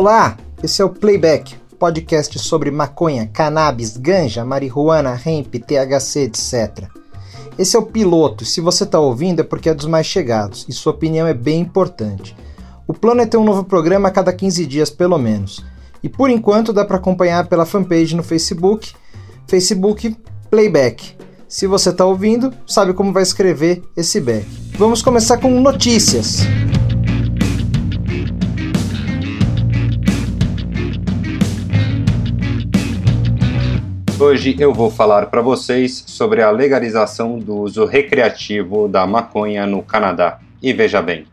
Olá, esse é o Playback, podcast sobre maconha, cannabis, ganja, marihuana, hemp, THC, etc. Esse é o piloto, se você está ouvindo é porque é dos mais chegados e sua opinião é bem importante. O plano é ter um novo programa a cada 15 dias pelo menos. E por enquanto dá para acompanhar pela fanpage no Facebook, Facebook Playback. Se você está ouvindo, sabe como vai escrever esse back. Vamos começar com notícias. Hoje eu vou falar para vocês sobre a legalização do uso recreativo da maconha no Canadá. E veja bem,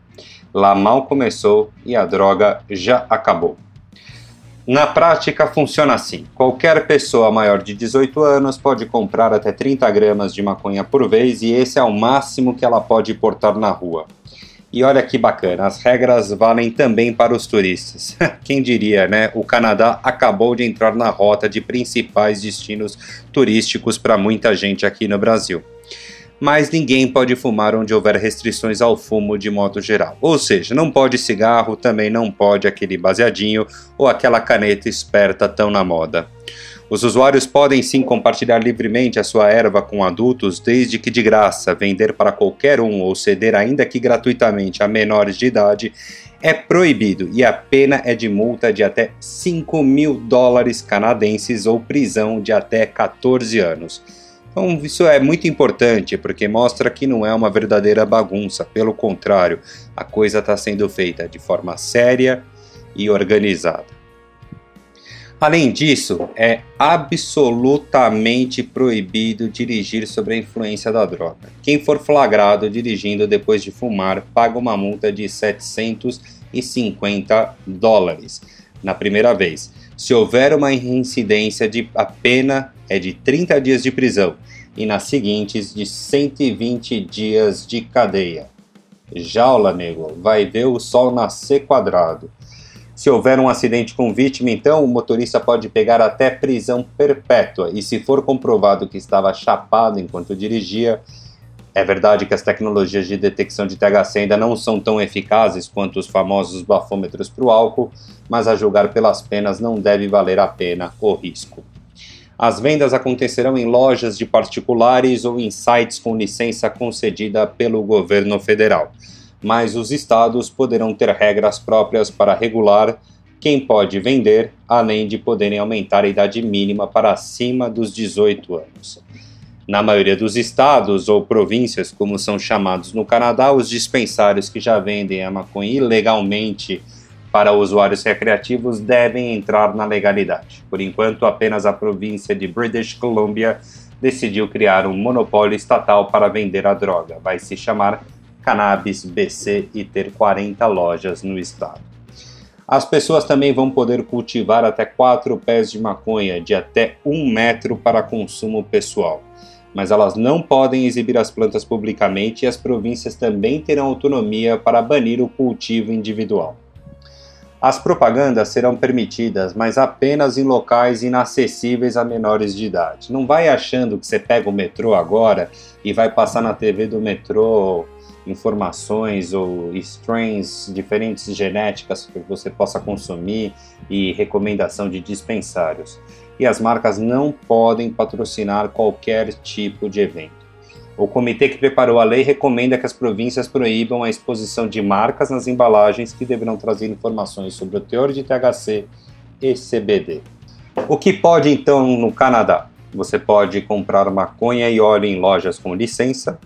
lá mal começou e a droga já acabou. Na prática funciona assim: qualquer pessoa maior de 18 anos pode comprar até 30 gramas de maconha por vez e esse é o máximo que ela pode portar na rua. E olha que bacana, as regras valem também para os turistas. Quem diria, né? O Canadá acabou de entrar na rota de principais destinos turísticos para muita gente aqui no Brasil. Mas ninguém pode fumar onde houver restrições ao fumo de modo geral. Ou seja, não pode cigarro, também não pode aquele baseadinho ou aquela caneta esperta tão na moda. Os usuários podem sim compartilhar livremente a sua erva com adultos, desde que de graça, vender para qualquer um ou ceder ainda que gratuitamente a menores de idade é proibido e a pena é de multa de até 5 mil dólares canadenses ou prisão de até 14 anos. Então, isso é muito importante porque mostra que não é uma verdadeira bagunça, pelo contrário, a coisa está sendo feita de forma séria e organizada. Além disso, é absolutamente proibido dirigir sob a influência da droga. Quem for flagrado dirigindo depois de fumar paga uma multa de 750 dólares na primeira vez. Se houver uma reincidência, a pena é de 30 dias de prisão e nas seguintes de 120 dias de cadeia. Jaula, nego, vai ver o sol nascer quadrado. Se houver um acidente com vítima, então o motorista pode pegar até prisão perpétua. E se for comprovado que estava chapado enquanto dirigia, é verdade que as tecnologias de detecção de THC ainda não são tão eficazes quanto os famosos bafômetros para o álcool, mas a julgar pelas penas não deve valer a pena o risco. As vendas acontecerão em lojas de particulares ou em sites com licença concedida pelo governo federal mas os estados poderão ter regras próprias para regular quem pode vender, além de poderem aumentar a idade mínima para acima dos 18 anos. Na maioria dos estados ou províncias, como são chamados no Canadá, os dispensários que já vendem a maconha ilegalmente para usuários recreativos devem entrar na legalidade. Por enquanto, apenas a província de British Columbia decidiu criar um monopólio estatal para vender a droga. Vai se chamar Cannabis BC e ter 40 lojas no estado. As pessoas também vão poder cultivar até 4 pés de maconha de até 1 metro para consumo pessoal, mas elas não podem exibir as plantas publicamente e as províncias também terão autonomia para banir o cultivo individual. As propagandas serão permitidas, mas apenas em locais inacessíveis a menores de idade. Não vai achando que você pega o metrô agora e vai passar na TV do metrô informações ou strains diferentes genéticas que você possa consumir e recomendação de dispensários. E as marcas não podem patrocinar qualquer tipo de evento. O comitê que preparou a lei recomenda que as províncias proíbam a exposição de marcas nas embalagens que deverão trazer informações sobre o teor de THC e CBD. O que pode então no Canadá? Você pode comprar maconha e óleo em lojas com licença,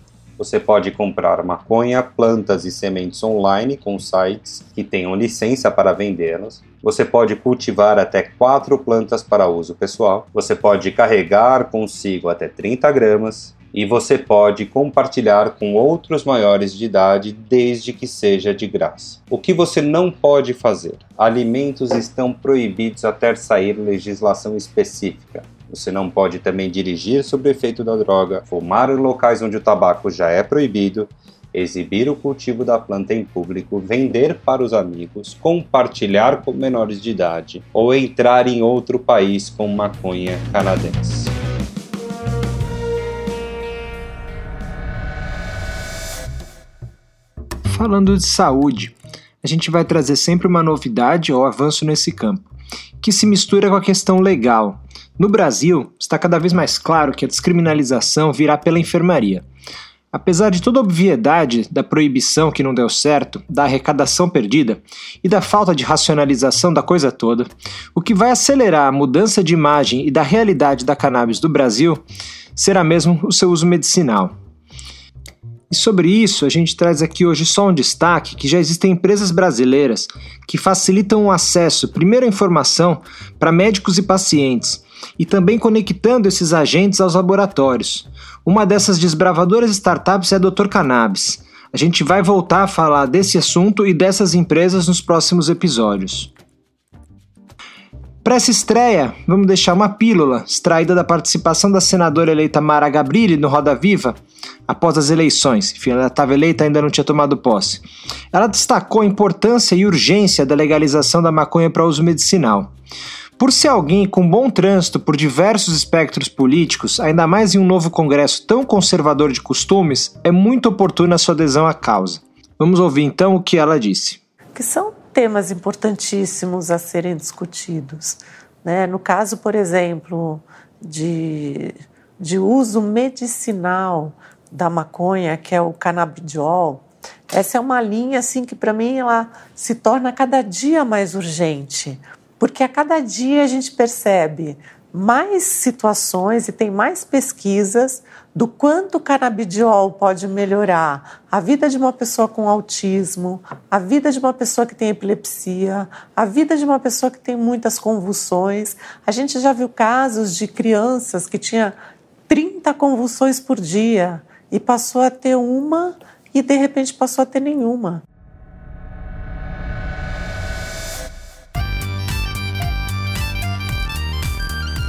você pode comprar maconha, plantas e sementes online com sites que tenham licença para vendê-las. Você pode cultivar até quatro plantas para uso pessoal. Você pode carregar consigo até 30 gramas. E você pode compartilhar com outros maiores de idade desde que seja de graça. O que você não pode fazer? Alimentos estão proibidos até sair legislação específica. Você não pode também dirigir sob o efeito da droga, fumar em locais onde o tabaco já é proibido, exibir o cultivo da planta em público, vender para os amigos, compartilhar com menores de idade ou entrar em outro país com maconha canadense. Falando de saúde, a gente vai trazer sempre uma novidade ou avanço nesse campo, que se mistura com a questão legal. No Brasil, está cada vez mais claro que a descriminalização virá pela enfermaria. Apesar de toda a obviedade da proibição que não deu certo, da arrecadação perdida e da falta de racionalização da coisa toda, o que vai acelerar a mudança de imagem e da realidade da cannabis do Brasil será mesmo o seu uso medicinal. E sobre isso, a gente traz aqui hoje só um destaque que já existem empresas brasileiras que facilitam o acesso, primeiro à informação, para médicos e pacientes, e também conectando esses agentes aos laboratórios. Uma dessas desbravadoras startups é a Dr. Cannabis. A gente vai voltar a falar desse assunto e dessas empresas nos próximos episódios. Para essa estreia, vamos deixar uma pílula extraída da participação da senadora eleita Mara Gabrilli no Roda Viva após as eleições. Enfim, ela estava eleita ainda não tinha tomado posse. Ela destacou a importância e urgência da legalização da maconha para uso medicinal. Por ser alguém com bom trânsito por diversos espectros políticos, ainda mais em um novo Congresso tão conservador de costumes, é muito oportuna a sua adesão à causa. Vamos ouvir então o que ela disse. Que são temas importantíssimos a serem discutidos. Né? No caso, por exemplo, de, de uso medicinal da maconha, que é o canabidiol, essa é uma linha assim que para mim ela se torna cada dia mais urgente, porque a cada dia a gente percebe mais situações e tem mais pesquisas do quanto o canabidiol pode melhorar a vida de uma pessoa com autismo, a vida de uma pessoa que tem epilepsia, a vida de uma pessoa que tem muitas convulsões. A gente já viu casos de crianças que tinha 30 convulsões por dia e passou a ter uma e de repente passou a ter nenhuma.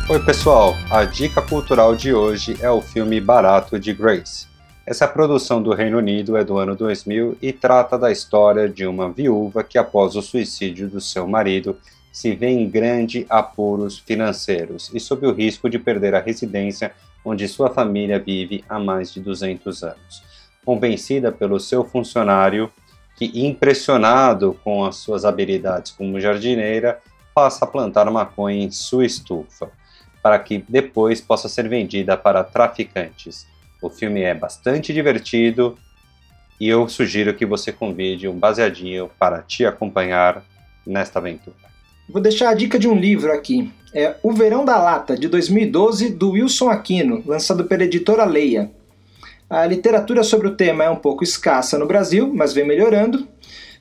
Oi, pessoal! A dica cultural de hoje é o filme Barato de Grace. Essa produção do Reino Unido é do ano 2000 e trata da história de uma viúva que, após o suicídio do seu marido, se vê em grande apuros financeiros e sob o risco de perder a residência onde sua família vive há mais de 200 anos. Convencida pelo seu funcionário, que, impressionado com as suas habilidades como jardineira, passa a plantar maconha em sua estufa para que depois possa ser vendida para traficantes. O filme é bastante divertido e eu sugiro que você convide um baseadinho para te acompanhar nesta aventura. Vou deixar a dica de um livro aqui. É O Verão da Lata, de 2012, do Wilson Aquino, lançado pela editora Leia. A literatura sobre o tema é um pouco escassa no Brasil, mas vem melhorando,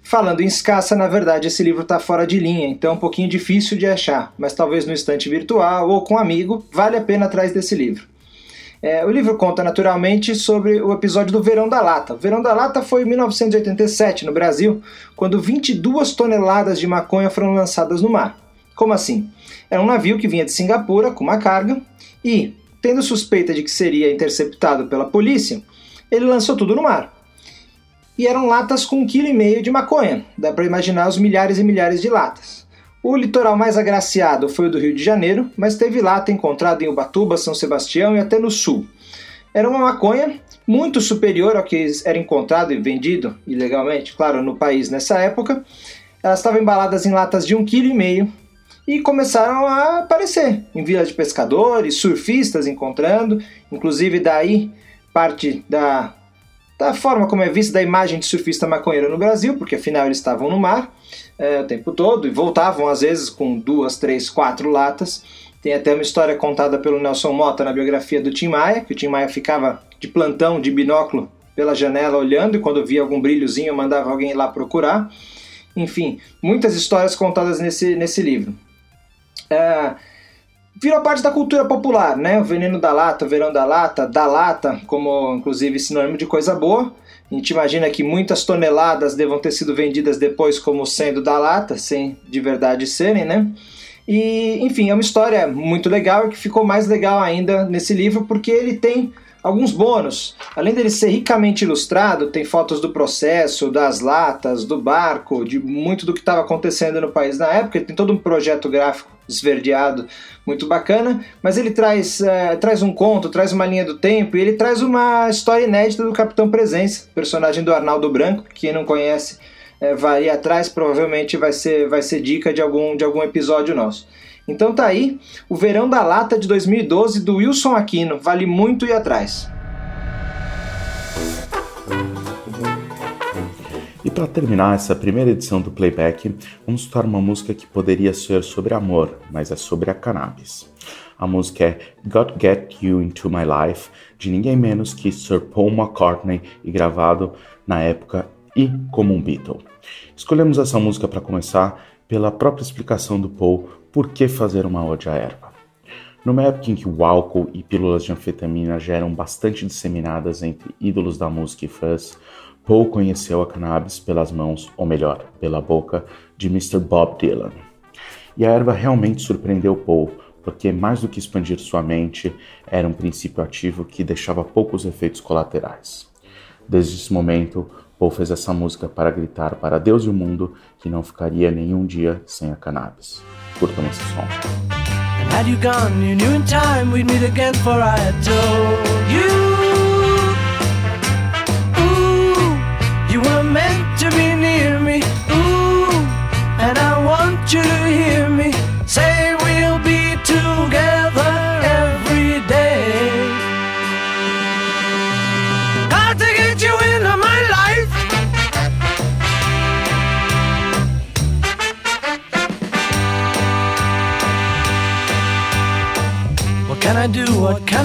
Falando em escassa, na verdade esse livro está fora de linha, então é um pouquinho difícil de achar, mas talvez no estante virtual ou com um amigo, vale a pena atrás desse livro. É, o livro conta naturalmente sobre o episódio do Verão da Lata. O Verão da Lata foi em 1987 no Brasil, quando 22 toneladas de maconha foram lançadas no mar. Como assim? Era um navio que vinha de Singapura com uma carga e, tendo suspeita de que seria interceptado pela polícia, ele lançou tudo no mar e eram latas com um quilo e meio de maconha. Dá para imaginar os milhares e milhares de latas. O litoral mais agraciado foi o do Rio de Janeiro, mas teve lata encontrada em Ubatuba, São Sebastião e até no sul. Era uma maconha muito superior ao que era encontrado e vendido ilegalmente, claro, no país nessa época. Elas estavam embaladas em latas de um quilo e meio e começaram a aparecer em vilas de pescadores, surfistas encontrando, inclusive daí parte da da forma como é vista da imagem de surfista maconheiro no Brasil, porque afinal eles estavam no mar é, o tempo todo e voltavam às vezes com duas, três, quatro latas. Tem até uma história contada pelo Nelson Mota na biografia do Tim Maia, que o Tim Maia ficava de plantão, de binóculo pela janela olhando e quando via algum brilhozinho mandava alguém lá procurar. Enfim, muitas histórias contadas nesse, nesse livro. É, virou parte da cultura popular, né? O veneno da lata, o verão da lata, da lata, como inclusive sinônimo de coisa boa. A gente imagina que muitas toneladas devam ter sido vendidas depois como sendo da lata, sem de verdade serem, né? E, enfim, é uma história muito legal e que ficou mais legal ainda nesse livro porque ele tem alguns bônus. Além dele ser ricamente ilustrado, tem fotos do processo, das latas, do barco, de muito do que estava acontecendo no país na época. Ele tem todo um projeto gráfico esverdeado muito bacana, mas ele traz, é, traz um conto, traz uma linha do tempo e ele traz uma história inédita do Capitão Presença, personagem do Arnaldo Branco, que quem não conhece é, vai ir atrás, provavelmente vai ser, vai ser dica de algum, de algum episódio nosso. Então tá aí, o Verão da Lata de 2012 do Wilson Aquino, vale muito ir atrás. E para terminar essa primeira edição do Playback, vamos escutar uma música que poderia ser sobre amor, mas é sobre a cannabis. A música é Got Get You Into My Life, de ninguém menos que Sir Paul McCartney e gravado na época e como um Beatle. Escolhemos essa música para começar pela própria explicação do Paul por que fazer uma ode à erva. Numa época em que o álcool e pílulas de anfetamina já eram bastante disseminadas entre ídolos da música e fãs, Paul conheceu a cannabis pelas mãos, ou melhor, pela boca, de Mr. Bob Dylan. E a erva realmente surpreendeu Paul, porque mais do que expandir sua mente, era um princípio ativo que deixava poucos efeitos colaterais. Desde esse momento, Paul fez essa música para gritar para Deus e o mundo que não ficaria nenhum dia sem a cannabis. Curtam esse som. Had you gone, you knew in time we'd meet again, for I had told you. You were meant